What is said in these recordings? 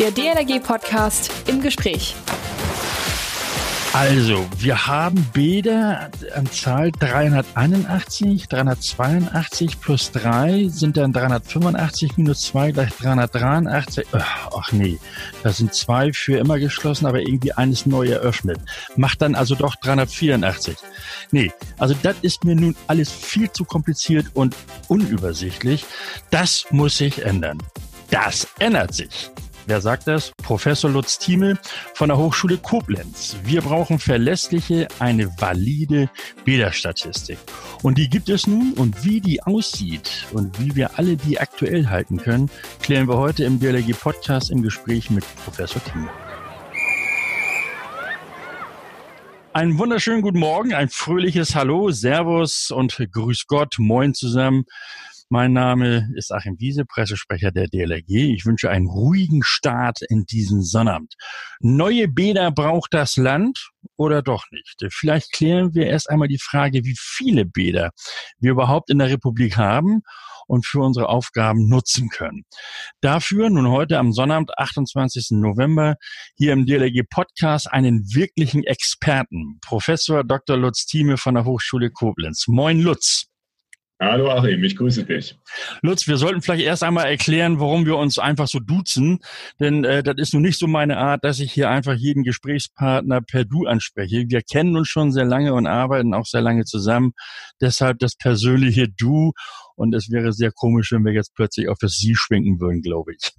Der DLRG-Podcast im Gespräch. Also, wir haben Bäder an Zahl 381, 382 plus 3 sind dann 385 minus 2 gleich 383. Ach nee, da sind zwei für immer geschlossen, aber irgendwie eines neu eröffnet. Macht dann also doch 384. Nee, also das ist mir nun alles viel zu kompliziert und unübersichtlich. Das muss sich ändern. Das ändert sich. Wer sagt das? Professor Lutz Thieme von der Hochschule Koblenz. Wir brauchen verlässliche, eine valide Bäderstatistik. Und die gibt es nun und wie die aussieht und wie wir alle die aktuell halten können, klären wir heute im DLRG Podcast im Gespräch mit Professor Thieme. Einen wunderschönen guten Morgen, ein fröhliches Hallo, Servus und Grüß Gott, Moin zusammen. Mein Name ist Achim Wiese, Pressesprecher der DLRG. Ich wünsche einen ruhigen Start in diesen Sonnabend. Neue Bäder braucht das Land oder doch nicht? Vielleicht klären wir erst einmal die Frage, wie viele Bäder wir überhaupt in der Republik haben und für unsere Aufgaben nutzen können. Dafür nun heute am Sonnabend, 28. November, hier im DLRG Podcast einen wirklichen Experten, Professor Dr. Lutz Thieme von der Hochschule Koblenz. Moin Lutz. Hallo Achim, ich grüße dich. Lutz, wir sollten vielleicht erst einmal erklären, warum wir uns einfach so duzen, denn äh, das ist nun nicht so meine Art, dass ich hier einfach jeden Gesprächspartner per Du anspreche. Wir kennen uns schon sehr lange und arbeiten auch sehr lange zusammen, deshalb das persönliche Du und es wäre sehr komisch, wenn wir jetzt plötzlich auf das Sie schwenken würden, glaube ich.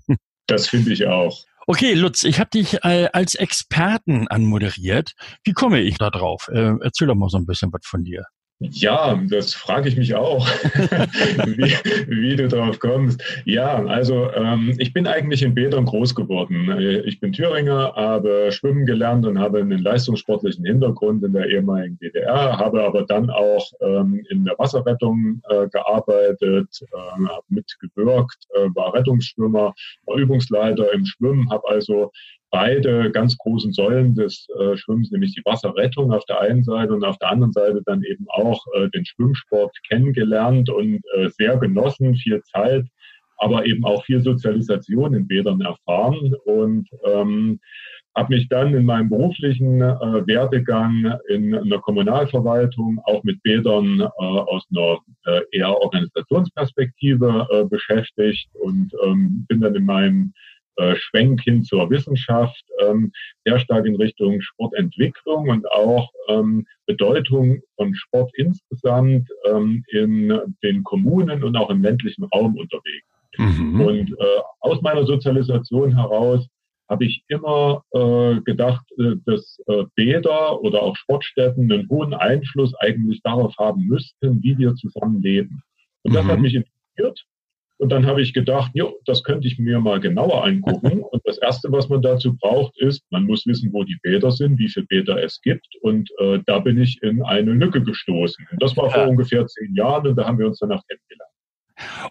Das finde ich auch. Okay, Lutz, ich habe dich äh, als Experten anmoderiert. Wie komme ich da drauf? Äh, erzähl doch mal so ein bisschen was von dir. Ja, das frage ich mich auch, wie, wie, du darauf kommst. Ja, also ähm, ich bin eigentlich in Bädern groß geworden. Ich bin Thüringer, habe schwimmen gelernt und habe einen leistungssportlichen Hintergrund in der ehemaligen DDR, habe aber dann auch ähm, in der Wasserrettung äh, gearbeitet, äh, habe mitgewirkt, äh, war Rettungsschwimmer, war Übungsleiter im Schwimmen, habe also beide ganz großen Säulen des äh, Schwimmens, nämlich die Wasserrettung auf der einen Seite und auf der anderen Seite dann eben auch äh, den Schwimmsport kennengelernt und äh, sehr genossen, viel Zeit, aber eben auch viel Sozialisation in Bädern erfahren und ähm, habe mich dann in meinem beruflichen äh, Werdegang in einer Kommunalverwaltung auch mit Bädern äh, aus einer äh, eher Organisationsperspektive äh, beschäftigt und ähm, bin dann in meinem äh, Schwenk hin zur Wissenschaft, ähm, sehr stark in Richtung Sportentwicklung und auch ähm, Bedeutung von Sport insgesamt ähm, in den Kommunen und auch im ländlichen Raum unterwegs. Mhm. Und äh, aus meiner Sozialisation heraus habe ich immer äh, gedacht, äh, dass äh, Bäder oder auch Sportstätten einen hohen Einfluss eigentlich darauf haben müssten, wie wir zusammen leben. Und das hat mhm. mich interessiert. Und dann habe ich gedacht, jo, das könnte ich mir mal genauer angucken. Und das Erste, was man dazu braucht, ist, man muss wissen, wo die Bäder sind, wie viele Bäder es gibt. Und äh, da bin ich in eine Lücke gestoßen. Und das war vor ungefähr zehn Jahren und da haben wir uns danach kennengelernt.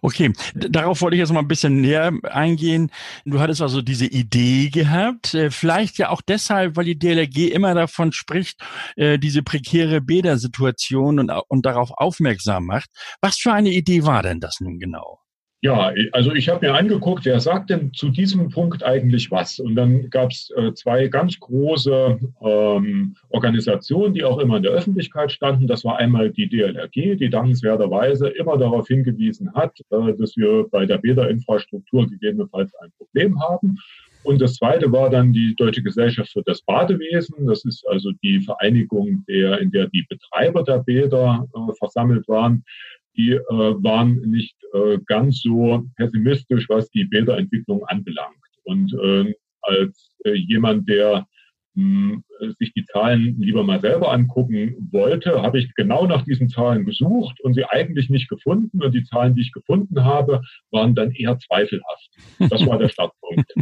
Okay, darauf wollte ich jetzt mal ein bisschen näher eingehen. Du hattest also diese Idee gehabt, äh, vielleicht ja auch deshalb, weil die DLRG immer davon spricht, äh, diese prekäre Bädersituation und, und darauf aufmerksam macht. Was für eine Idee war denn das nun genau? Ja, also ich habe mir angeguckt, wer sagt denn zu diesem Punkt eigentlich was? Und dann gab es äh, zwei ganz große ähm, Organisationen, die auch immer in der Öffentlichkeit standen. Das war einmal die DLRG, die dankenswerterweise immer darauf hingewiesen hat, äh, dass wir bei der Bäderinfrastruktur gegebenenfalls ein Problem haben. Und das zweite war dann die Deutsche Gesellschaft für das Badewesen. Das ist also die Vereinigung, der, in der die Betreiber der Bäder äh, versammelt waren die äh, waren nicht äh, ganz so pessimistisch, was die Bäderentwicklung anbelangt. Und äh, als jemand, der hm, sich die Zahlen lieber mal selber angucken wollte, habe ich genau nach diesen Zahlen gesucht und sie eigentlich nicht gefunden. Und die Zahlen, die ich gefunden habe, waren dann eher zweifelhaft. Das war der Startpunkt.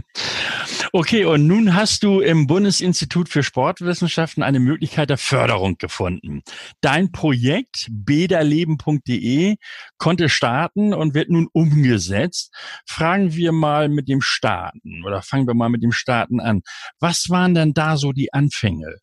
Okay, und nun hast du im Bundesinstitut für Sportwissenschaften eine Möglichkeit der Förderung gefunden. Dein Projekt bederleben.de konnte starten und wird nun umgesetzt. Fragen wir mal mit dem Starten oder fangen wir mal mit dem Starten an. Was waren denn da so die Anfänge?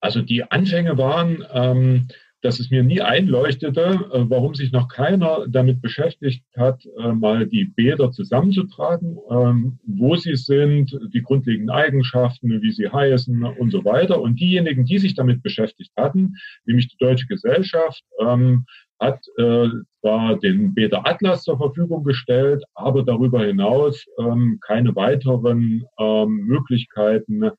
Also die Anfänge waren, ähm, dass es mir nie einleuchtete, äh, warum sich noch keiner damit beschäftigt hat, äh, mal die Bäder zusammenzutragen, ähm, wo sie sind, die grundlegenden Eigenschaften, wie sie heißen und so weiter. Und diejenigen, die sich damit beschäftigt hatten, nämlich die Deutsche Gesellschaft, ähm, hat äh, zwar den Bäder Atlas zur Verfügung gestellt, aber darüber hinaus ähm, keine weiteren Möglichkeiten,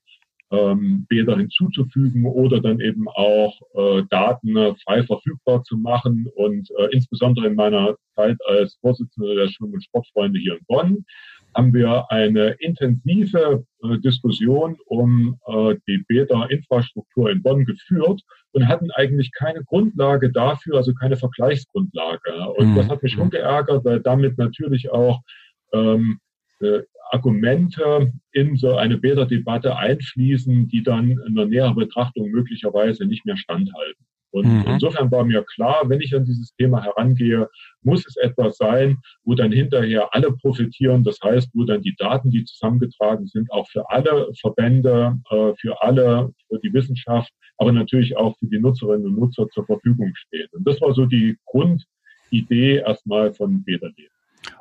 ähm, Bäder hinzuzufügen oder dann eben auch äh, Daten frei verfügbar zu machen. Und äh, insbesondere in meiner Zeit als Vorsitzender der Schwimm- und Sportfreunde hier in Bonn haben wir eine intensive äh, Diskussion um äh, die Bäderinfrastruktur in Bonn geführt und hatten eigentlich keine Grundlage dafür, also keine Vergleichsgrundlage. Und mhm. das hat mich schon geärgert, weil damit natürlich auch ähm, äh, Argumente in so eine Bäderdebatte einfließen, die dann in der näheren Betrachtung möglicherweise nicht mehr standhalten. Und mhm. insofern war mir klar, wenn ich an dieses Thema herangehe, muss es etwas sein, wo dann hinterher alle profitieren. Das heißt, wo dann die Daten, die zusammengetragen sind, auch für alle Verbände, äh, für alle, für die Wissenschaft, aber natürlich auch für die Nutzerinnen und Nutzer zur Verfügung stehen. Und das war so die Grundidee erstmal von Bäderleben.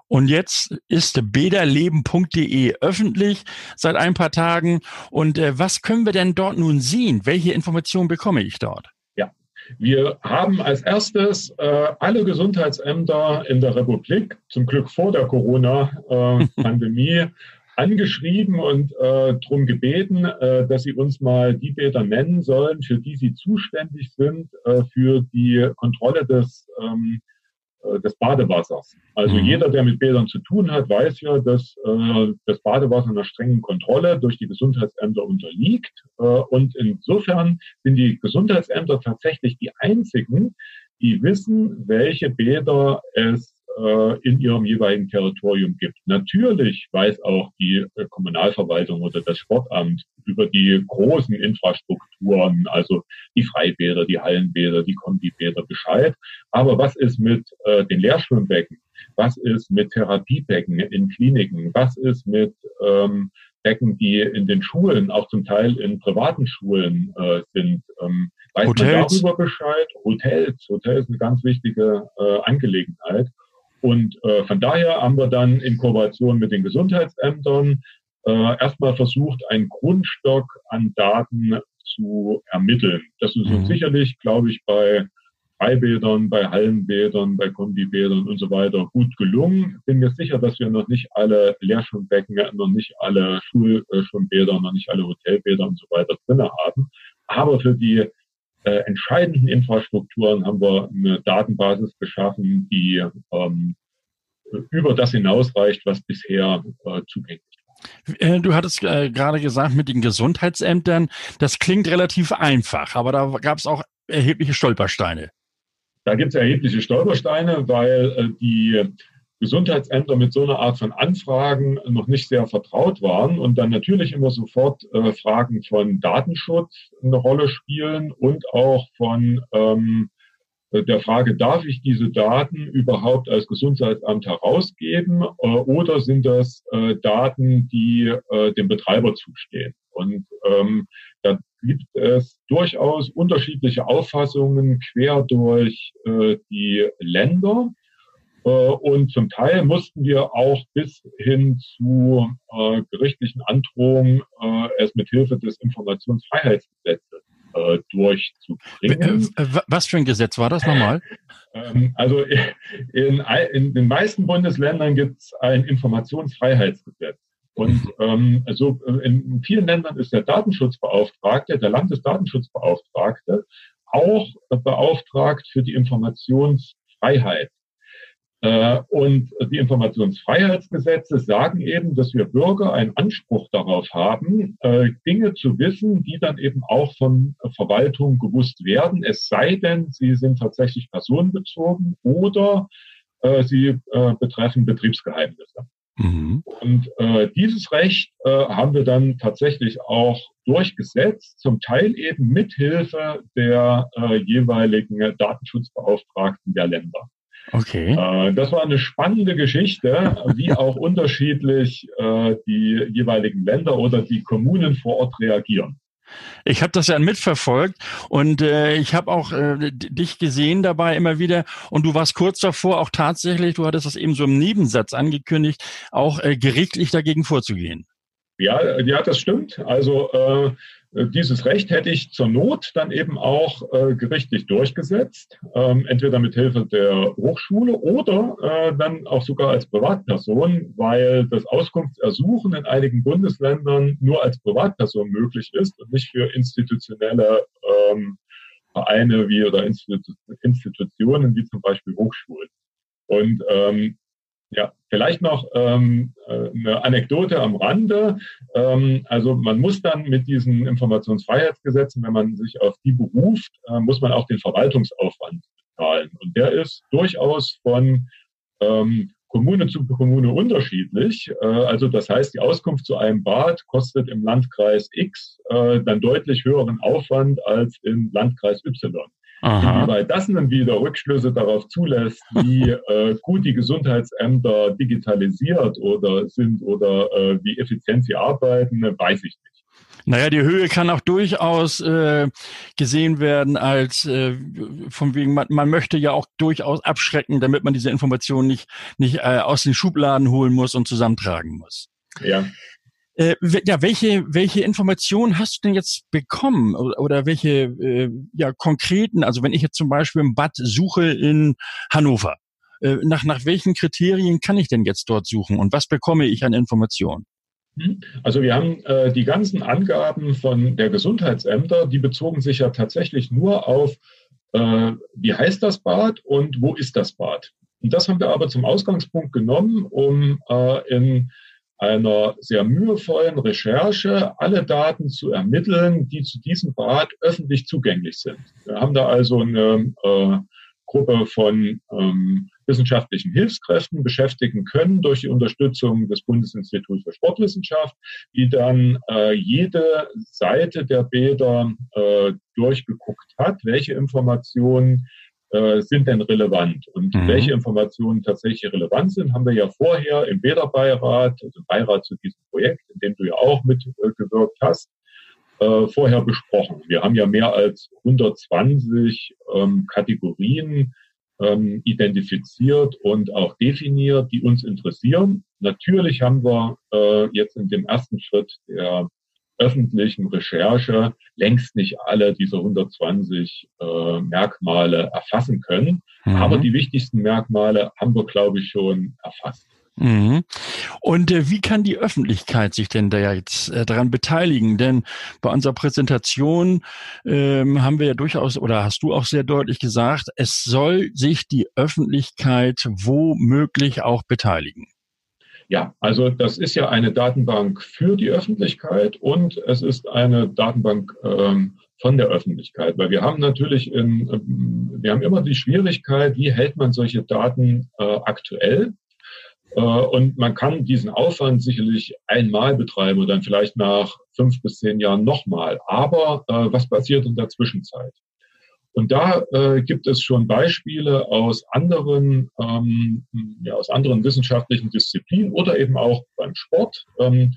Und jetzt ist bederleben.de öffentlich seit ein paar Tagen. Und äh, was können wir denn dort nun sehen? Welche Informationen bekomme ich dort? Ja, wir haben als erstes äh, alle Gesundheitsämter in der Republik, zum Glück vor der Corona-Pandemie, äh, angeschrieben und äh, darum gebeten, äh, dass sie uns mal die Bäder nennen sollen, für die sie zuständig sind, äh, für die Kontrolle des ähm, äh, des Badewassers. Also mhm. jeder, der mit Bädern zu tun hat, weiß ja, dass äh, das Badewasser einer strengen Kontrolle durch die Gesundheitsämter unterliegt. Äh, und insofern sind die Gesundheitsämter tatsächlich die einzigen, die wissen, welche Bäder es äh, in ihrem jeweiligen Territorium gibt. Natürlich weiß auch die äh, Kommunalverwaltung oder das Sportamt über die großen Infrastrukturen, also die Freibäder, die Hallenbäder, die Kombibäder Bescheid. Aber was ist mit äh, den Leerschwimmbecken? Was ist mit Therapiebecken in Kliniken? Was ist mit ähm, Becken, die in den Schulen, auch zum Teil in privaten Schulen äh, sind? Ähm, weiß Hotels. man darüber Bescheid? Hotels. Hotels ist eine ganz wichtige äh, Angelegenheit. Und äh, von daher haben wir dann in Kooperation mit den Gesundheitsämtern äh, erstmal versucht, einen Grundstock an Daten zu ermitteln. Das ist uns mhm. sicherlich, glaube ich, bei Freibädern, bei Hallenbädern, bei Kombibädern und so weiter gut gelungen. Bin mir sicher, dass wir noch nicht alle Leerschwimmbecken, noch nicht alle Schulschwimmbäder, noch nicht alle Hotelbäder und so weiter drin haben. Aber für die äh, entscheidenden Infrastrukturen haben wir eine Datenbasis geschaffen, die ähm, über das hinausreicht, was bisher äh, zugänglich war. Äh, du hattest äh, gerade gesagt, mit den Gesundheitsämtern, das klingt relativ einfach, aber da gab es auch erhebliche Stolpersteine. Da gibt es erhebliche Stolpersteine, weil äh, die Gesundheitsämter mit so einer Art von Anfragen noch nicht sehr vertraut waren und dann natürlich immer sofort äh, Fragen von Datenschutz eine Rolle spielen und auch von ähm, der Frage, darf ich diese Daten überhaupt als Gesundheitsamt herausgeben äh, oder sind das äh, Daten, die äh, dem Betreiber zustehen? Und ähm, da gibt es durchaus unterschiedliche Auffassungen quer durch äh, die Länder. Äh, und zum Teil mussten wir auch bis hin zu äh, gerichtlichen Androhungen äh, es mit Hilfe des Informationsfreiheitsgesetzes äh, durchzubringen. Äh, was für ein Gesetz war das nochmal? Ähm, also in, in, den meisten Bundesländern gibt es ein Informationsfreiheitsgesetz. Und ähm, also in vielen Ländern ist der Datenschutzbeauftragte, der Landesdatenschutzbeauftragte, auch beauftragt für die Informationsfreiheit. Äh, und die Informationsfreiheitsgesetze sagen eben, dass wir Bürger einen Anspruch darauf haben, äh, Dinge zu wissen, die dann eben auch von Verwaltung gewusst werden, es sei denn, sie sind tatsächlich personenbezogen oder äh, sie betreffen Betriebsgeheimnisse. Mhm. Und dieses Recht haben wir dann tatsächlich auch durchgesetzt, zum Teil eben mithilfe der jeweiligen Datenschutzbeauftragten der Länder. Okay. Äh, das war eine spannende Geschichte, wie auch unterschiedlich äh, die jeweiligen Länder oder die Kommunen vor Ort reagieren. Ich habe das ja mitverfolgt und äh, ich habe auch äh, dich gesehen dabei immer wieder und du warst kurz davor auch tatsächlich, du hattest das eben so im Nebensatz angekündigt, auch äh, gerichtlich dagegen vorzugehen. Ja, ja, das stimmt. Also äh, dieses Recht hätte ich zur Not dann eben auch äh, gerichtlich durchgesetzt, ähm, entweder mit Hilfe der Hochschule oder äh, dann auch sogar als Privatperson, weil das Auskunftsersuchen in einigen Bundesländern nur als Privatperson möglich ist und nicht für institutionelle ähm, Vereine wie oder Institu Institutionen wie zum Beispiel Hochschulen. Und ähm, ja, vielleicht noch ähm, äh, eine Anekdote am Rande. Ähm, also man muss dann mit diesen Informationsfreiheitsgesetzen, wenn man sich auf die beruft, äh, muss man auch den Verwaltungsaufwand bezahlen. Und der ist durchaus von ähm, Kommune zu Kommune unterschiedlich. Äh, also das heißt, die Auskunft zu einem Bad kostet im Landkreis X äh, dann deutlich höheren Aufwand als im Landkreis Y. Inwieweit das dann wieder Rückschlüsse darauf zulässt, wie äh, gut die Gesundheitsämter digitalisiert oder sind oder äh, wie effizient sie arbeiten, weiß ich nicht. Naja, die Höhe kann auch durchaus äh, gesehen werden als äh, von wegen, man, man möchte ja auch durchaus abschrecken, damit man diese Informationen nicht, nicht äh, aus den Schubladen holen muss und zusammentragen muss. Ja. Äh, ja, welche, welche Informationen hast du denn jetzt bekommen oder, oder welche äh, ja, konkreten, also wenn ich jetzt zum Beispiel ein Bad suche in Hannover, äh, nach, nach welchen Kriterien kann ich denn jetzt dort suchen und was bekomme ich an Informationen? Hm? Also wir haben äh, die ganzen Angaben von der Gesundheitsämter, die bezogen sich ja tatsächlich nur auf, äh, wie heißt das Bad und wo ist das Bad. Und das haben wir aber zum Ausgangspunkt genommen, um äh, in einer sehr mühevollen Recherche alle Daten zu ermitteln, die zu diesem Bad öffentlich zugänglich sind. Wir haben da also eine äh, Gruppe von ähm, wissenschaftlichen Hilfskräften beschäftigen können durch die Unterstützung des Bundesinstituts für Sportwissenschaft, die dann äh, jede Seite der Bäder äh, durchgeguckt hat, welche Informationen äh, sind denn relevant? Und mhm. welche Informationen tatsächlich relevant sind, haben wir ja vorher im Bäderbeirat, also im Beirat zu diesem Projekt, in dem du ja auch mitgewirkt äh, hast, äh, vorher besprochen. Wir haben ja mehr als 120 ähm, Kategorien ähm, identifiziert und auch definiert, die uns interessieren. Natürlich haben wir äh, jetzt in dem ersten Schritt der öffentlichen Recherche längst nicht alle diese 120 äh, Merkmale erfassen können. Mhm. Aber die wichtigsten Merkmale haben wir, glaube ich, schon erfasst. Mhm. Und äh, wie kann die Öffentlichkeit sich denn da jetzt äh, daran beteiligen? Denn bei unserer Präsentation ähm, haben wir ja durchaus, oder hast du auch sehr deutlich gesagt, es soll sich die Öffentlichkeit womöglich auch beteiligen. Ja, also das ist ja eine Datenbank für die Öffentlichkeit und es ist eine Datenbank ähm, von der Öffentlichkeit, weil wir haben natürlich, in, ähm, wir haben immer die Schwierigkeit, wie hält man solche Daten äh, aktuell? Äh, und man kann diesen Aufwand sicherlich einmal betreiben und dann vielleicht nach fünf bis zehn Jahren nochmal. Aber äh, was passiert in der Zwischenzeit? Und da äh, gibt es schon Beispiele aus anderen, ähm, ja, aus anderen wissenschaftlichen Disziplinen oder eben auch beim Sport, ähm,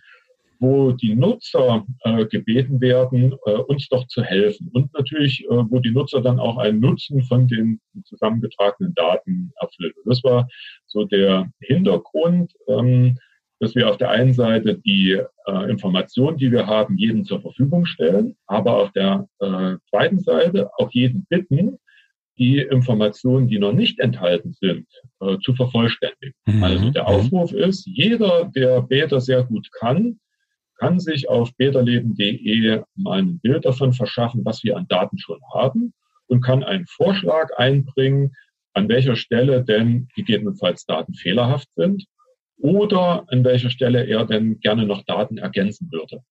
wo die Nutzer äh, gebeten werden, äh, uns doch zu helfen. Und natürlich, äh, wo die Nutzer dann auch einen Nutzen von den zusammengetragenen Daten erfüllen. Das war so der Hintergrund. Ähm, dass wir auf der einen Seite die äh, Informationen, die wir haben, jedem zur Verfügung stellen, aber auf der äh, zweiten Seite auch jeden bitten, die Informationen, die noch nicht enthalten sind, äh, zu vervollständigen. Mhm. Also der mhm. Aufruf ist, jeder, der Beta sehr gut kann, kann sich auf beterleben.de mal ein Bild davon verschaffen, was wir an Daten schon haben und kann einen Vorschlag einbringen, an welcher Stelle denn gegebenenfalls Daten fehlerhaft sind oder an welcher Stelle er denn gerne noch Daten ergänzen würde.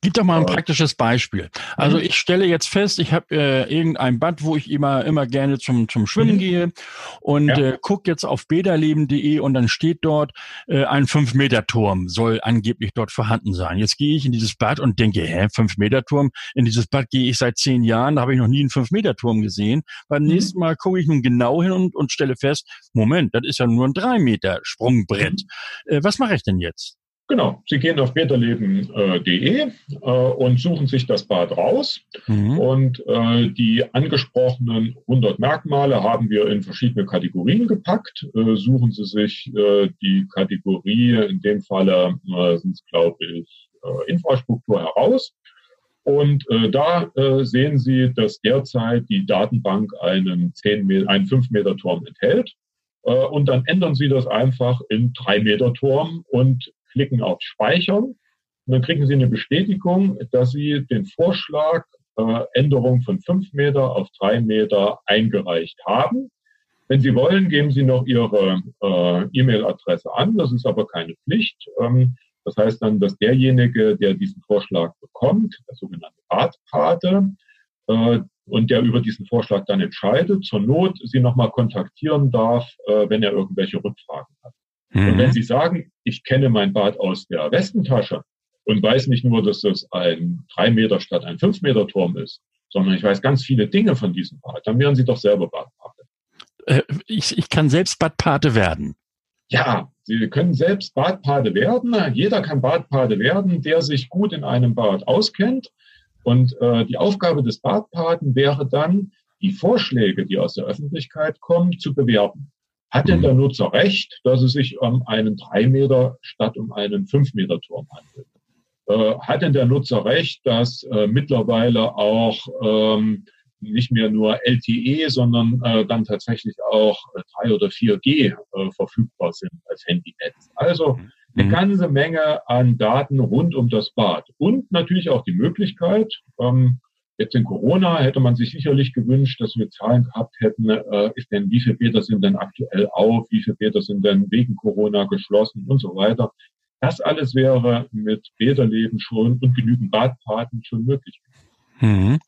Gib doch mal ein praktisches Beispiel. Also mhm. ich stelle jetzt fest, ich habe äh, irgendein Bad, wo ich immer immer gerne zum zum Schwimmen mhm. gehe und ja. äh, guck jetzt auf bederleben.de und dann steht dort äh, ein 5 Meter Turm soll angeblich dort vorhanden sein. Jetzt gehe ich in dieses Bad und denke, hä, 5 Meter Turm? In dieses Bad gehe ich seit zehn Jahren, da habe ich noch nie einen 5 Meter Turm gesehen. Beim mhm. nächsten Mal gucke ich nun genau hin und, und stelle fest, Moment, das ist ja nur ein 3 Meter Sprungbrett. Mhm. Äh, was mache ich denn jetzt? Genau, Sie gehen auf beterleben.de äh, und suchen sich das Bad raus. Mhm. Und äh, die angesprochenen 100 Merkmale haben wir in verschiedene Kategorien gepackt. Äh, suchen Sie sich äh, die Kategorie, in dem Falle äh, sind es, glaube ich, äh, Infrastruktur heraus. Und da sehen Sie, dass derzeit die Datenbank einen, 10 Meter, einen 5 Meter Turm enthält. Und dann ändern Sie das einfach in 3 Meter Turm und klicken auf Speichern. Und dann kriegen Sie eine Bestätigung, dass Sie den Vorschlag äh, Änderung von 5 Meter auf 3 Meter eingereicht haben. Wenn Sie wollen, geben Sie noch Ihre äh, E-Mail-Adresse an. Das ist aber keine Pflicht. Ähm, das heißt dann, dass derjenige, der diesen Vorschlag bekommt, der sogenannte Ratpate, äh, und der über diesen Vorschlag dann entscheidet, zur Not Sie nochmal kontaktieren darf, äh, wenn er irgendwelche Rückfragen hat. Mhm. Und wenn Sie sagen, ich kenne mein Bad aus der Westentasche und weiß nicht nur, dass das ein drei Meter statt ein fünf Meter Turm ist, sondern ich weiß ganz viele Dinge von diesem Bad, dann wären Sie doch selber Badpate. Äh, ich, ich kann selbst Badpate werden. Ja, Sie können selbst Badpate werden. Jeder kann Badpate werden, der sich gut in einem Bad auskennt. Und äh, die Aufgabe des Badpaten wäre dann, die Vorschläge, die aus der Öffentlichkeit kommen, zu bewerten. Hat denn der Nutzer recht, dass es sich um einen drei Meter statt um einen fünf Meter Turm handelt? Äh, hat denn der Nutzer recht, dass äh, mittlerweile auch ähm, nicht mehr nur LTE, sondern äh, dann tatsächlich auch äh, 3 oder 4G äh, verfügbar sind als Handynetz. Also eine mhm. ganze Menge an Daten rund um das Bad und natürlich auch die Möglichkeit, ähm, jetzt in Corona hätte man sich sicherlich gewünscht, dass wir Zahlen gehabt hätten, äh, ist denn, wie viele Bäder sind denn aktuell auf, wie viele Bäder sind denn wegen Corona geschlossen und so weiter. Das alles wäre mit Bäderleben schon und genügend Badpaten schon möglich. Mhm.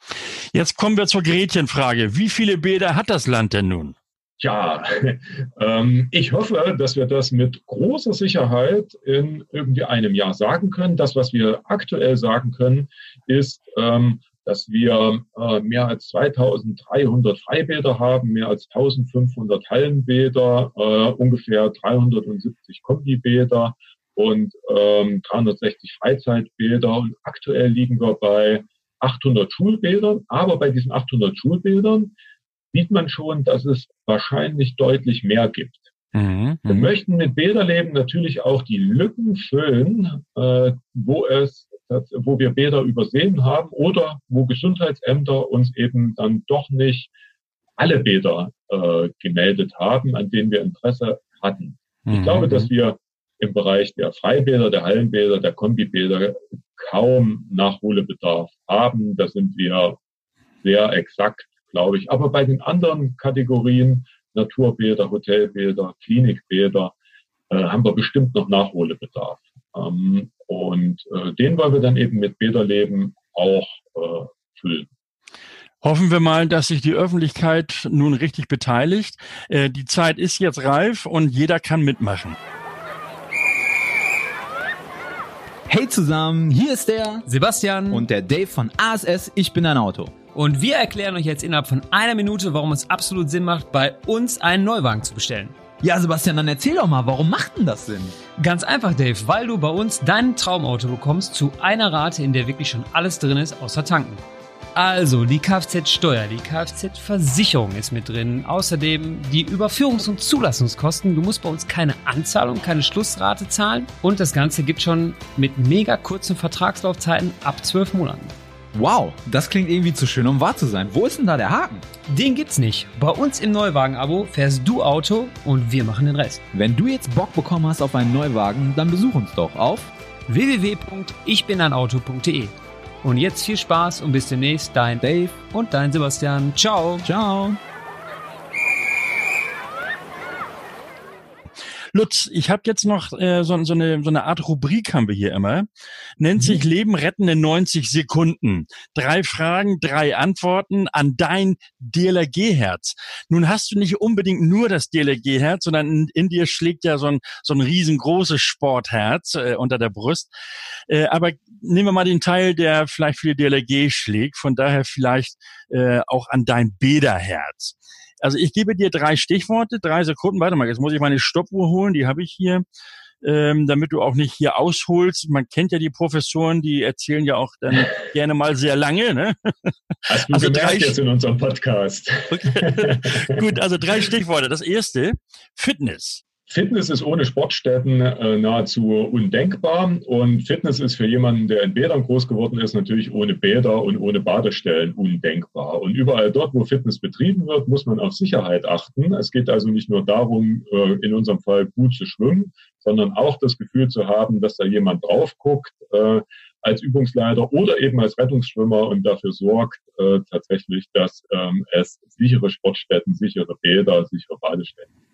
Jetzt kommen wir zur Gretchenfrage. Wie viele Bäder hat das Land denn nun? Ja, ähm, ich hoffe, dass wir das mit großer Sicherheit in irgendwie einem Jahr sagen können. Das, was wir aktuell sagen können, ist, ähm, dass wir äh, mehr als 2300 Freibäder haben, mehr als 1500 Hallenbäder, äh, ungefähr 370 Kombibäder und ähm, 360 Freizeitbäder. Und aktuell liegen wir bei 800 Schulbildern, aber bei diesen 800 Schulbildern sieht man schon, dass es wahrscheinlich deutlich mehr gibt. Mhm, wir mhm. möchten mit Bäderleben natürlich auch die Lücken füllen, äh, wo es, wo wir Bäder übersehen haben oder wo Gesundheitsämter uns eben dann doch nicht alle Bäder äh, gemeldet haben, an denen wir Interesse hatten. Ich mhm. glaube, dass wir im Bereich der Freibäder, der Hallenbäder, der Kombibäder kaum Nachholbedarf haben. Da sind wir sehr exakt, glaube ich. Aber bei den anderen Kategorien, Naturbäder, Hotelbäder, Klinikbäder, äh, haben wir bestimmt noch Nachholbedarf. Ähm, und äh, den wollen wir dann eben mit Bäderleben auch äh, füllen. Hoffen wir mal, dass sich die Öffentlichkeit nun richtig beteiligt. Äh, die Zeit ist jetzt reif und jeder kann mitmachen. Hey zusammen, hier ist der Sebastian und der Dave von ASS Ich bin ein Auto. Und wir erklären euch jetzt innerhalb von einer Minute, warum es absolut Sinn macht, bei uns einen Neuwagen zu bestellen. Ja, Sebastian, dann erzähl doch mal, warum macht denn das Sinn? Ganz einfach, Dave, weil du bei uns dein Traumauto bekommst zu einer Rate, in der wirklich schon alles drin ist, außer tanken. Also, die Kfz-Steuer, die Kfz-Versicherung ist mit drin. Außerdem die Überführungs- und Zulassungskosten. Du musst bei uns keine Anzahlung, keine Schlussrate zahlen. Und das Ganze gibt schon mit mega kurzen Vertragslaufzeiten ab zwölf Monaten. Wow, das klingt irgendwie zu schön, um wahr zu sein. Wo ist denn da der Haken? Den gibt's nicht. Bei uns im Neuwagen-Abo fährst du Auto und wir machen den Rest. Wenn du jetzt Bock bekommen hast auf einen Neuwagen, dann besuch uns doch auf www.ichbineinauto.de. Und jetzt viel Spaß und bis demnächst, dein Dave und dein Sebastian. Ciao. Ciao. Lutz, ich habe jetzt noch äh, so, so, eine, so eine Art Rubrik haben wir hier immer. Nennt mhm. sich Leben retten in 90 Sekunden. Drei Fragen, drei Antworten an dein DLRG-Herz. Nun hast du nicht unbedingt nur das DLRG-Herz, sondern in, in, dir schlägt ja so ein, so ein riesengroßes Sportherz äh, unter der Brust. Äh, aber nehmen wir mal den Teil, der vielleicht für die DLRG schlägt. Von daher vielleicht äh, auch an dein Bäderherz. Also ich gebe dir drei Stichworte, drei Sekunden. Warte mal, jetzt muss ich meine Stoppuhr holen, die habe ich hier. ähm, damit du auch nicht hier ausholst. Man kennt ja die Professoren, die erzählen ja auch dann gerne mal sehr lange. Ne? Hast du also drei jetzt in unserem Podcast. Okay. Gut, also drei Stichworte. Das erste, Fitness. Fitness ist ohne Sportstätten äh, nahezu undenkbar und Fitness ist für jemanden, der in Bädern groß geworden ist, natürlich ohne Bäder und ohne Badestellen undenkbar. Und überall dort, wo Fitness betrieben wird, muss man auf Sicherheit achten. Es geht also nicht nur darum, äh, in unserem Fall gut zu schwimmen, sondern auch das Gefühl zu haben, dass da jemand drauf guckt äh, als Übungsleiter oder eben als Rettungsschwimmer und dafür sorgt äh, tatsächlich, dass ähm, es sichere Sportstätten, sichere Bäder, sichere Badestellen gibt.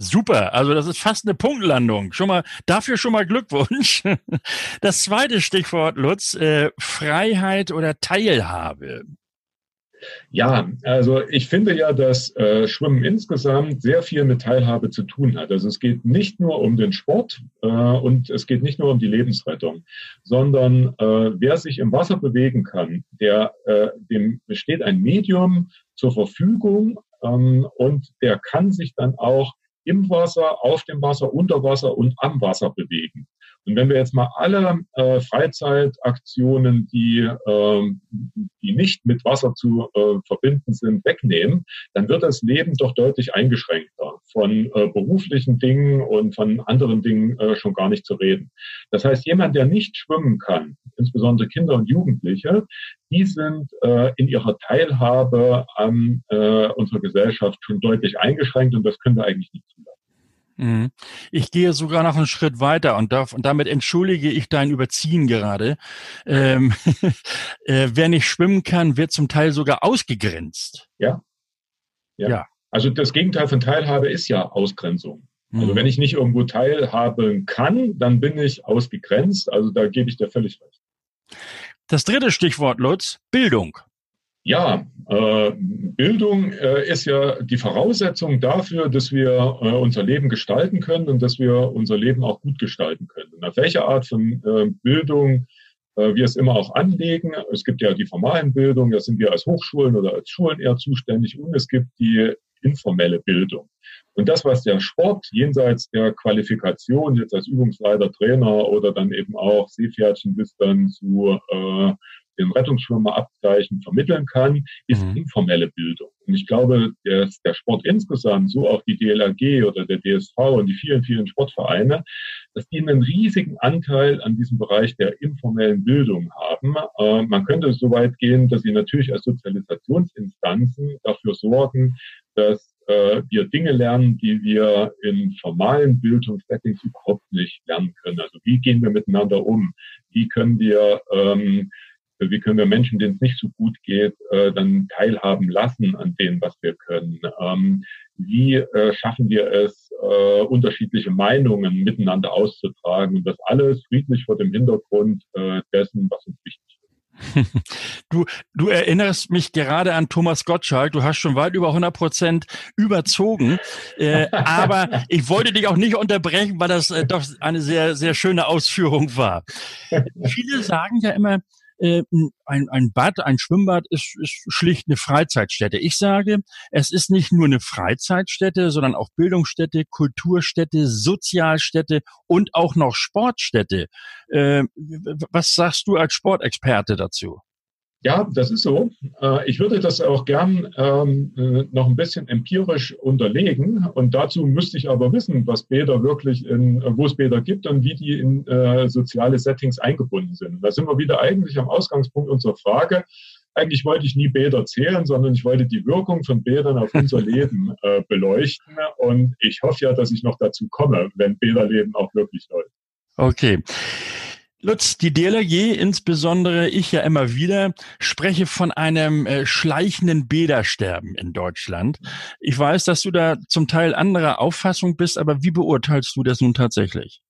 Super, also das ist fast eine Punktlandung. Schon mal dafür schon mal Glückwunsch. Das zweite Stichwort, Lutz, äh, Freiheit oder Teilhabe. Ja, also ich finde ja, dass äh, Schwimmen insgesamt sehr viel mit Teilhabe zu tun hat. Also es geht nicht nur um den Sport äh, und es geht nicht nur um die Lebensrettung, sondern äh, wer sich im Wasser bewegen kann, der äh, dem steht ein Medium zur Verfügung ähm, und der kann sich dann auch im Wasser, auf dem Wasser, unter Wasser und am Wasser bewegen. Und wenn wir jetzt mal alle äh, Freizeitaktionen, die, äh, die nicht mit Wasser zu äh, verbinden sind, wegnehmen, dann wird das Leben doch deutlich eingeschränkter. Von äh, beruflichen Dingen und von anderen Dingen äh, schon gar nicht zu reden. Das heißt, jemand, der nicht schwimmen kann, insbesondere Kinder und Jugendliche, die sind äh, in ihrer Teilhabe an äh, unserer Gesellschaft schon deutlich eingeschränkt und das können wir eigentlich nicht zulassen. Mhm. Ich gehe sogar noch einen Schritt weiter und, darf, und damit entschuldige ich dein Überziehen gerade. Ähm, äh, wer nicht schwimmen kann, wird zum Teil sogar ausgegrenzt. Ja. ja. ja. Also das Gegenteil von Teilhabe ist ja Ausgrenzung. Also mhm. Also wenn ich nicht irgendwo teilhaben kann, dann bin ich ausgegrenzt. Also da gebe ich dir völlig recht. Das dritte Stichwort, Lutz, Bildung. Ja, äh, Bildung äh, ist ja die Voraussetzung dafür, dass wir äh, unser Leben gestalten können und dass wir unser Leben auch gut gestalten können. Und auf welche Art von äh, Bildung äh, wir es immer auch anlegen. Es gibt ja die formalen Bildung, da sind wir als Hochschulen oder als Schulen eher zuständig und es gibt die informelle Bildung. Und das, was der Sport jenseits der Qualifikation jetzt als Übungsleiter, Trainer oder dann eben auch Seepferdchen bis dann zu äh, den Rettungsschwimmerabzeichen vermitteln kann, ist mhm. informelle Bildung. Und ich glaube, dass der Sport insgesamt, so auch die DLRG oder der DSV und die vielen, vielen Sportvereine, dass die einen riesigen Anteil an diesem Bereich der informellen Bildung haben. Äh, man könnte so weit gehen, dass sie natürlich als Sozialisationsinstanzen dafür sorgen, dass äh, wir Dinge lernen, die wir in formalen Bildungssettings überhaupt nicht lernen können. Also wie gehen wir miteinander um? Wie können wir ähm, wie können wir Menschen, denen es nicht so gut geht, äh, dann teilhaben lassen an dem, was wir können? Ähm, wie äh, schaffen wir es, äh, unterschiedliche Meinungen miteinander auszutragen? Und das alles friedlich vor dem Hintergrund äh, dessen, was uns wichtig ist. Du, du erinnerst mich gerade an Thomas Gottschalk. Du hast schon weit über 100 Prozent überzogen. Äh, aber ich wollte dich auch nicht unterbrechen, weil das äh, doch eine sehr, sehr schöne Ausführung war. Viele sagen ja immer, äh, ein, ein Bad, ein Schwimmbad ist, ist schlicht eine Freizeitstätte. Ich sage, es ist nicht nur eine Freizeitstätte, sondern auch Bildungsstätte, Kulturstätte, Sozialstätte und auch noch Sportstätte. Äh, was sagst du als Sportexperte dazu? Ja, das ist so. Äh, ich würde das auch gern ähm, äh, noch ein bisschen empirisch unterlegen. Und dazu müsste ich aber wissen, was Bäder wirklich in, wo es Bäder gibt und wie die in äh, soziale Settings eingebunden sind. Da sind wir wieder eigentlich am Ausgangspunkt unserer Frage. Eigentlich wollte ich nie Bäder zählen, sondern ich wollte die Wirkung von Bädern auf unser Leben äh, beleuchten. Und ich hoffe ja, dass ich noch dazu komme, wenn Bäderleben auch wirklich läuft. Okay. Lutz, die DLRG, insbesondere ich ja immer wieder, spreche von einem äh, schleichenden Bädersterben in Deutschland. Ich weiß, dass du da zum Teil anderer Auffassung bist, aber wie beurteilst du das nun tatsächlich?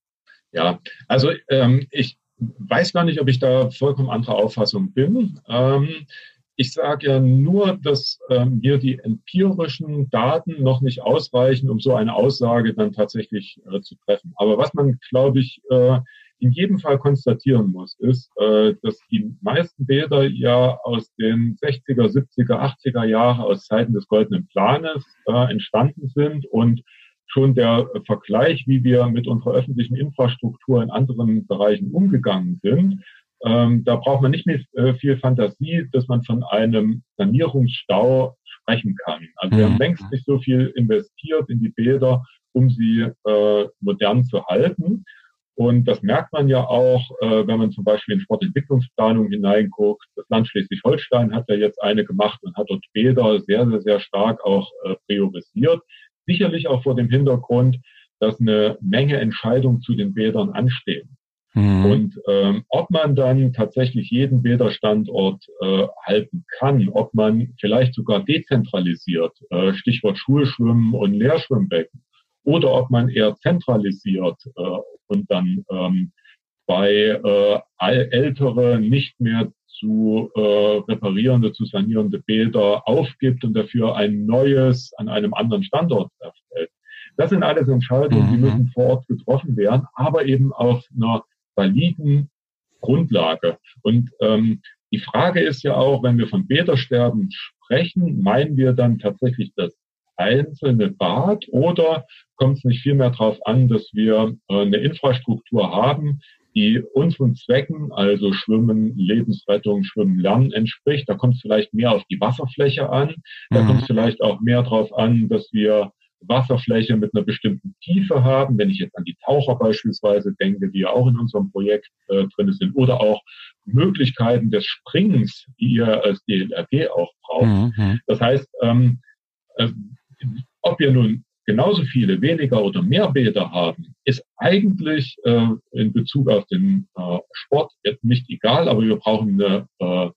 Ja, also ähm, ich weiß gar nicht, ob ich da vollkommen anderer Auffassung bin. Ähm, ich sage ja nur, dass ähm, hier die empirischen Daten noch nicht ausreichen, um so eine Aussage dann tatsächlich äh, zu treffen. Aber was man, glaube ich, äh, in jedem Fall konstatieren muss, ist, äh, dass die meisten Bilder ja aus den 60er, 70er, 80er Jahren aus Zeiten des Goldenen Planes äh, entstanden sind und schon der Vergleich, wie wir mit unserer öffentlichen Infrastruktur in anderen Bereichen umgegangen sind. Ähm, da braucht man nicht mehr äh, viel Fantasie, dass man von einem Sanierungsstau sprechen kann. Also wir haben mhm. längst nicht so viel investiert in die Bäder, um sie äh, modern zu halten. Und das merkt man ja auch, äh, wenn man zum Beispiel in Sportentwicklungsplanung hineinguckt. Das Land Schleswig-Holstein hat ja jetzt eine gemacht und hat dort Bäder sehr, sehr, sehr stark auch äh, priorisiert. Sicherlich auch vor dem Hintergrund, dass eine Menge Entscheidungen zu den Bädern anstehen. Mhm. Und ähm, ob man dann tatsächlich jeden Bäderstandort äh, halten kann, ob man vielleicht sogar dezentralisiert, äh, Stichwort Schulschwimmen und Lehrschwimmbecken, oder ob man eher zentralisiert äh, und dann ähm, bei äh, ältere, nicht mehr zu äh, reparierende, zu sanierende Bäder aufgibt und dafür ein neues an einem anderen Standort erstellt. Das sind alles Entscheidungen, die mhm. müssen vor Ort getroffen werden, aber eben auf einer validen Grundlage. Und ähm, die Frage ist ja auch, wenn wir von Bädersterben sprechen, meinen wir dann tatsächlich das einzelne Bad oder kommt es nicht vielmehr darauf an, dass wir äh, eine Infrastruktur haben, die unseren Zwecken, also Schwimmen, Lebensrettung, Schwimmen, Lernen entspricht. Da kommt es vielleicht mehr auf die Wasserfläche an. Da mhm. kommt es vielleicht auch mehr darauf an, dass wir Wasserfläche mit einer bestimmten Tiefe haben. Wenn ich jetzt an die Taucher beispielsweise denke, die ja auch in unserem Projekt äh, drin sind, oder auch Möglichkeiten des Springens, die ihr als DLRG auch braucht. Mhm. Das heißt, ähm, äh, ob wir nun genauso viele, weniger oder mehr Bäder haben, ist eigentlich äh, in Bezug auf den äh, Sport nicht egal, aber wir brauchen eine äh,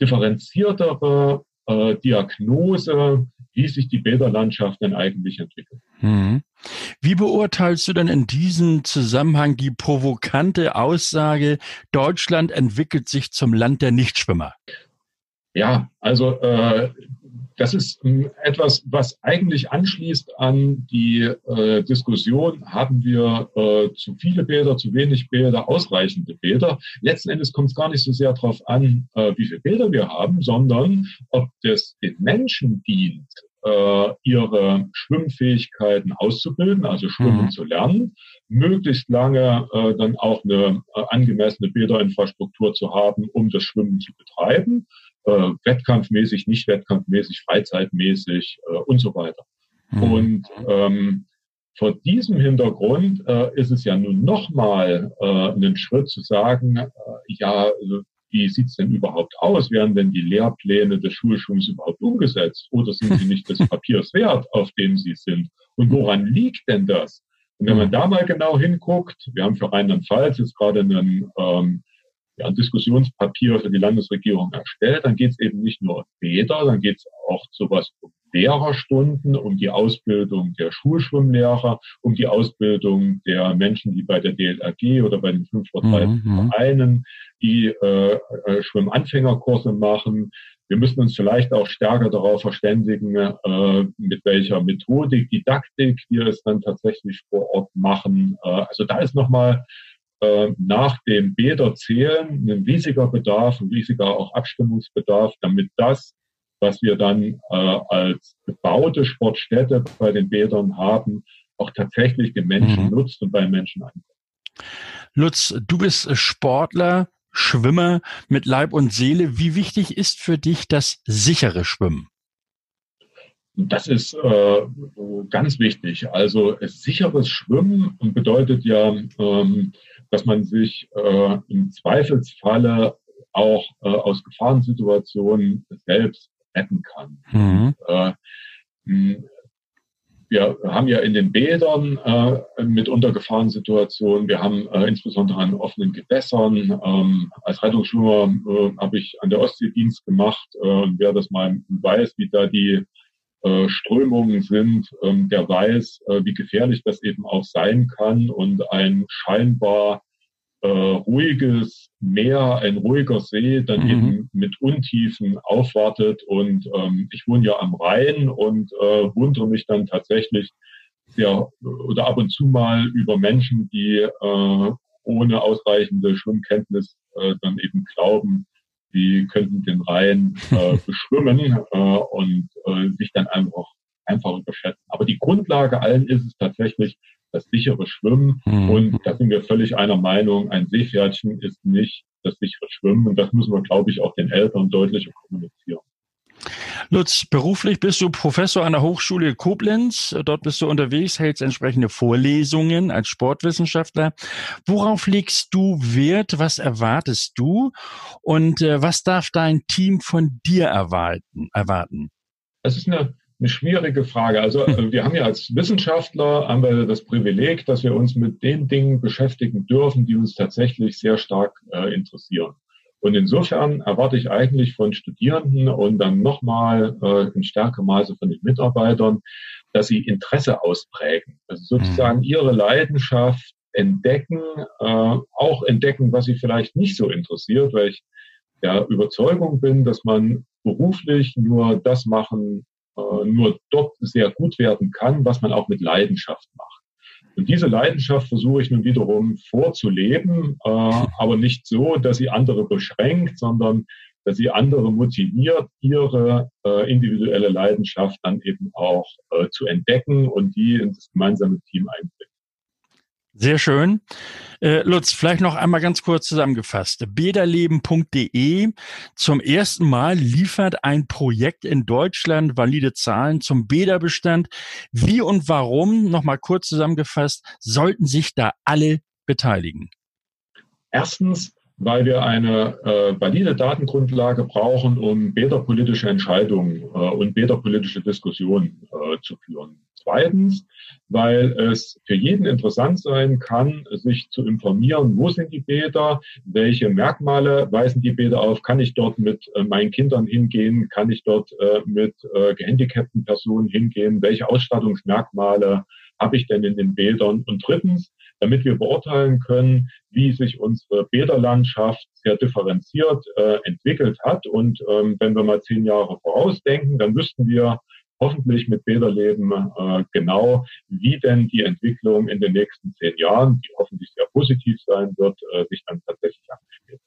differenziertere äh, Diagnose, wie sich die Bäderlandschaft denn eigentlich entwickelt. Hm. Wie beurteilst du denn in diesem Zusammenhang die provokante Aussage, Deutschland entwickelt sich zum Land der Nichtschwimmer? Ja, also äh, das ist ähm, etwas, was eigentlich anschließt an die äh, Diskussion, haben wir äh, zu viele Bäder, zu wenig Bäder, ausreichende Bäder. Letzten Endes kommt es gar nicht so sehr darauf an, äh, wie viele Bäder wir haben, sondern ob das den Menschen dient, äh, ihre Schwimmfähigkeiten auszubilden, also schwimmen mhm. zu lernen, möglichst lange äh, dann auch eine äh, angemessene Bäderinfrastruktur zu haben, um das Schwimmen zu betreiben äh, wettkampfmäßig, nicht wettkampfmäßig, freizeitmäßig äh, und so weiter. Mhm. Und ähm, vor diesem Hintergrund äh, ist es ja nun nochmal äh, einen Schritt zu sagen, äh, ja, also, wie sieht's denn überhaupt aus? Werden denn die Lehrpläne des Schulschwungs überhaupt umgesetzt? Oder sind sie nicht des Papiers wert, auf dem sie sind? Und woran liegt denn das? Und wenn man da mal genau hinguckt, wir haben für Rheinland-Pfalz jetzt gerade einen ähm, ja, ein Diskussionspapier für die Landesregierung erstellt, dann geht es eben nicht nur um Bäder, dann geht es auch sowas um Lehrerstunden, um die Ausbildung der Schulschwimmlehrer, um die Ausbildung der Menschen, die bei der DLRG oder bei den fünf mhm, mhm. Vereinen die äh, äh, Schwimmanfängerkurse machen. Wir müssen uns vielleicht auch stärker darauf verständigen, äh, mit welcher Methodik, Didaktik wir es dann tatsächlich vor Ort machen. Äh, also da ist nochmal äh, nach dem Bäderzählen ein riesiger Bedarf, ein riesiger auch Abstimmungsbedarf, damit das, was wir dann äh, als gebaute Sportstätte bei den Bädern haben, auch tatsächlich den Menschen mhm. nutzt und bei Menschen ankommt. Lutz, du bist Sportler, Schwimmer mit Leib und Seele. Wie wichtig ist für dich das sichere Schwimmen? Das ist äh, ganz wichtig. Also sicheres Schwimmen bedeutet ja, ähm, dass man sich äh, im Zweifelsfalle auch äh, aus Gefahrensituationen selbst retten kann. Mhm. Äh, wir haben ja in den Bädern äh, mitunter Gefahrensituationen. Wir haben äh, insbesondere an offenen Gewässern. Ähm, als Rettungsschwimmer äh, habe ich an der Ostsee Dienst gemacht. Äh, wer das mal weiß, wie da die äh, Strömungen sind, ähm, der weiß, äh, wie gefährlich das eben auch sein kann und ein scheinbar äh, ruhiges Meer, ein ruhiger See dann mhm. eben mit Untiefen aufwartet. Und ähm, ich wohne ja am Rhein und äh, wundere mich dann tatsächlich ja, oder ab und zu mal über Menschen, die äh, ohne ausreichende Schwimmkenntnis äh, dann eben glauben, die könnten den Rhein äh, beschwimmen äh, und äh, sich dann einfach einfach unterschätzen. Aber die Grundlage allen ist es tatsächlich das sichere Schwimmen. Mhm. Und da sind wir völlig einer Meinung, ein Seepferdchen ist nicht das sichere Schwimmen. Und das müssen wir, glaube ich, auch den Eltern deutlicher kommunizieren. Lutz, beruflich bist du Professor an der Hochschule Koblenz. Dort bist du unterwegs, hältst entsprechende Vorlesungen als Sportwissenschaftler. Worauf legst du Wert? Was erwartest du? Und äh, was darf dein Team von dir erwarten? erwarten? Das ist eine, eine schwierige Frage. Also äh, wir haben ja als Wissenschaftler haben wir das Privileg, dass wir uns mit den Dingen beschäftigen dürfen, die uns tatsächlich sehr stark äh, interessieren. Und insofern erwarte ich eigentlich von Studierenden und dann nochmal äh, in stärkerem Maße von den Mitarbeitern, dass sie Interesse ausprägen. Also sozusagen mhm. ihre Leidenschaft entdecken, äh, auch entdecken, was sie vielleicht nicht so interessiert, weil ich der Überzeugung bin, dass man beruflich nur das machen, äh, nur dort sehr gut werden kann, was man auch mit Leidenschaft macht. Und diese Leidenschaft versuche ich nun wiederum vorzuleben, äh, aber nicht so, dass sie andere beschränkt, sondern dass sie andere motiviert, ihre äh, individuelle Leidenschaft dann eben auch zu entdecken und die in das gemeinsame Team einbringen. Sehr schön. Äh, Lutz, vielleicht noch einmal ganz kurz zusammengefasst. Bederleben.de zum ersten Mal liefert ein Projekt in Deutschland valide Zahlen zum Bäderbestand. Wie und warum, nochmal kurz zusammengefasst, sollten sich da alle beteiligen? Erstens, weil wir eine äh, valide Datengrundlage brauchen, um bäderpolitische Entscheidungen äh, und bäderpolitische Diskussionen äh, zu führen. Zweitens, weil es für jeden interessant sein kann, sich zu informieren, wo sind die Bäder, welche Merkmale weisen die Bäder auf, kann ich dort mit äh, meinen Kindern hingehen, kann ich dort äh, mit äh, gehandicapten Personen hingehen, welche Ausstattungsmerkmale habe ich denn in den Bädern? Und drittens, damit wir beurteilen können, wie sich unsere Bäderlandschaft sehr differenziert äh, entwickelt hat. Und ähm, wenn wir mal zehn Jahre vorausdenken, dann müssten wir hoffentlich mit Bäderleben äh, genau, wie denn die Entwicklung in den nächsten zehn Jahren, die hoffentlich sehr positiv sein wird, äh, sich dann tatsächlich abspielt.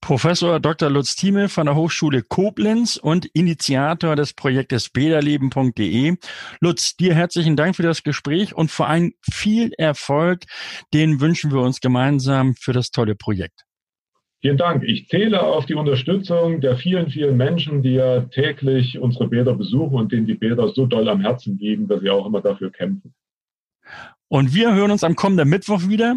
Professor Dr. Lutz Thieme von der Hochschule Koblenz und Initiator des Projektes bäderleben.de. Lutz, dir herzlichen Dank für das Gespräch und vor allem viel Erfolg. Den wünschen wir uns gemeinsam für das tolle Projekt. Vielen Dank. Ich zähle auf die Unterstützung der vielen, vielen Menschen, die ja täglich unsere Bäder besuchen und denen die Bäder so doll am Herzen liegen, dass sie auch immer dafür kämpfen. Und wir hören uns am kommenden Mittwoch wieder.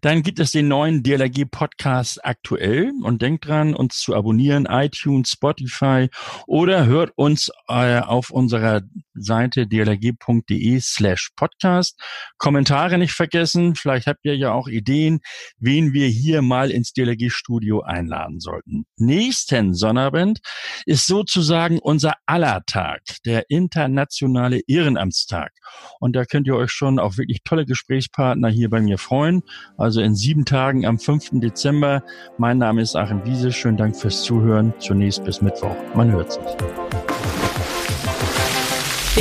Dann gibt es den neuen DLRG Podcast aktuell. Und denkt dran, uns zu abonnieren, iTunes, Spotify oder hört uns äh, auf unserer Seite dlrg.de slash podcast. Kommentare nicht vergessen. Vielleicht habt ihr ja auch Ideen, wen wir hier mal ins DLRG Studio einladen sollten. Nächsten Sonnabend ist sozusagen unser aller Tag, der internationale Ehrenamtstag. Und da könnt ihr euch schon auf wirklich tolle tolle Gesprächspartner hier bei mir freuen. Also in sieben Tagen am 5. Dezember. Mein Name ist Achim Wiese. Schönen Dank fürs Zuhören. Zunächst bis Mittwoch. Man hört sich.